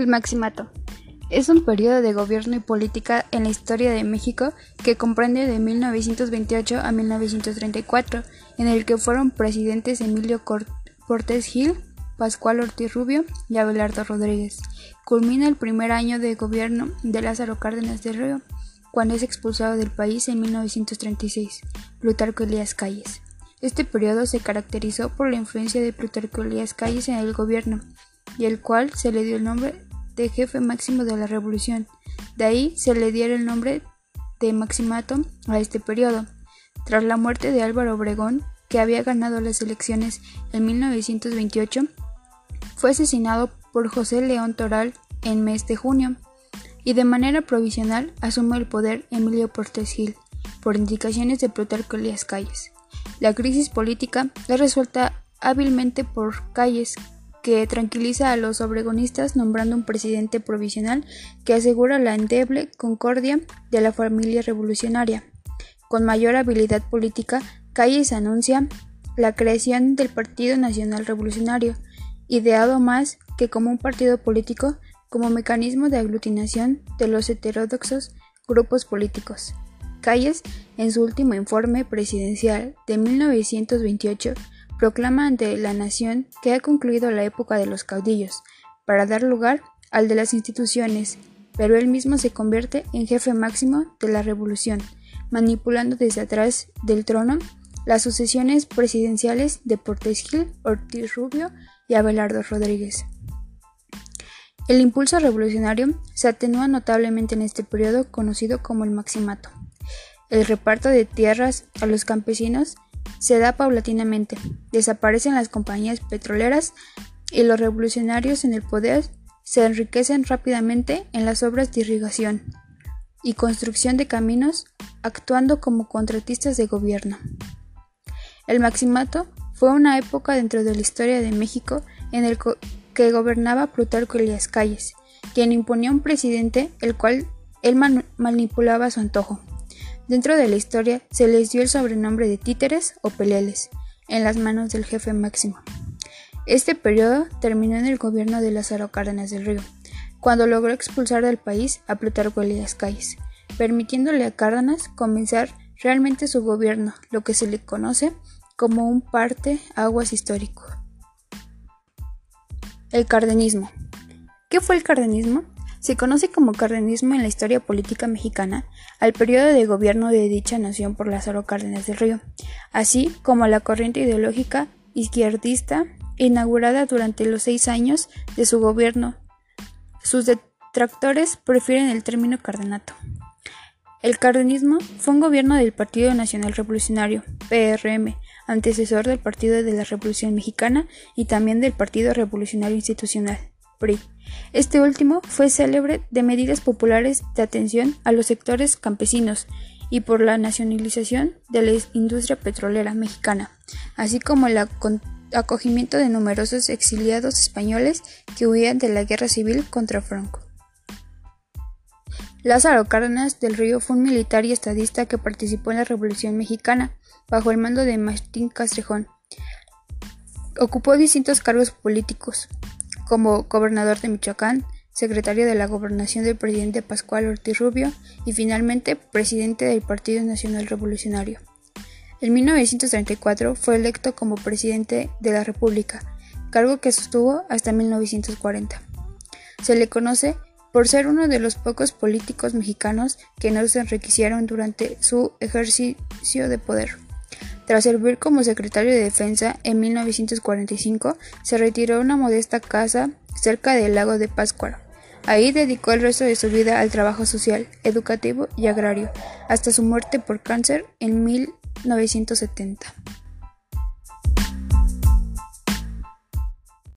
El Maximato es un periodo de gobierno y política en la historia de México que comprende de 1928 a 1934, en el que fueron presidentes Emilio Cortés Gil, Pascual Ortiz Rubio y Abelardo Rodríguez. Culmina el primer año de gobierno de Lázaro Cárdenas del Río, cuando es expulsado del país en 1936, Plutarco Elías Calles. Este periodo se caracterizó por la influencia de Plutarco Elías Calles en el gobierno, y el cual se le dio el nombre jefe máximo de la revolución. De ahí se le diera el nombre de Maximato a este periodo. Tras la muerte de Álvaro Obregón, que había ganado las elecciones en 1928, fue asesinado por José León Toral en mes de junio, y de manera provisional asume el poder Emilio Portes Gil, por indicaciones de Plutarco Elías Calles. La crisis política es resuelta hábilmente por Calles, que tranquiliza a los obregonistas nombrando un presidente provisional que asegura la endeble concordia de la familia revolucionaria. Con mayor habilidad política, Calles anuncia la creación del Partido Nacional Revolucionario, ideado más que como un partido político, como mecanismo de aglutinación de los heterodoxos grupos políticos. Calles, en su último informe presidencial de 1928, proclama ante la nación que ha concluido la época de los caudillos, para dar lugar al de las instituciones, pero él mismo se convierte en jefe máximo de la revolución, manipulando desde atrás del trono las sucesiones presidenciales de Portes Gil, Ortiz Rubio y Abelardo Rodríguez. El impulso revolucionario se atenúa notablemente en este periodo conocido como el Maximato. El reparto de tierras a los campesinos se da paulatinamente. Desaparecen las compañías petroleras y los revolucionarios en el poder se enriquecen rápidamente en las obras de irrigación y construcción de caminos, actuando como contratistas de gobierno. El maximato fue una época dentro de la historia de México en el que gobernaba Plutarco Elías Calles, quien imponía un presidente el cual él manipulaba a su antojo. Dentro de la historia se les dio el sobrenombre de títeres o peleles en las manos del jefe máximo. Este periodo terminó en el gobierno de Lázaro Cárdenas del Río, cuando logró expulsar del país a Plutarco Elías Calles, permitiéndole a Cárdenas comenzar realmente su gobierno, lo que se le conoce como un parte aguas histórico. El cardenismo. ¿Qué fue el cardenismo? Se conoce como cardenismo en la historia política mexicana al periodo de gobierno de dicha nación por Lázaro Cárdenas del Río, así como la corriente ideológica izquierdista inaugurada durante los seis años de su gobierno. Sus detractores prefieren el término cardenato. El cardenismo fue un gobierno del Partido Nacional Revolucionario, PRM, antecesor del Partido de la Revolución Mexicana y también del Partido Revolucionario Institucional, este último fue célebre de medidas populares de atención a los sectores campesinos y por la nacionalización de la industria petrolera mexicana, así como el acogimiento de numerosos exiliados españoles que huían de la guerra civil contra Franco. Lázaro Cárdenas del Río fue un militar y estadista que participó en la Revolución Mexicana bajo el mando de Martín Castrejón. Ocupó distintos cargos políticos, como gobernador de Michoacán, secretario de la gobernación del presidente Pascual Ortiz Rubio y finalmente presidente del Partido Nacional Revolucionario. En 1934 fue electo como presidente de la República, cargo que sostuvo hasta 1940. Se le conoce por ser uno de los pocos políticos mexicanos que no se enriquecieron durante su ejercicio de poder. Tras servir como secretario de Defensa en 1945, se retiró a una modesta casa cerca del lago de Pátzcuaro. Ahí dedicó el resto de su vida al trabajo social, educativo y agrario, hasta su muerte por cáncer en 1970.